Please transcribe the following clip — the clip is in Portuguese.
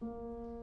Música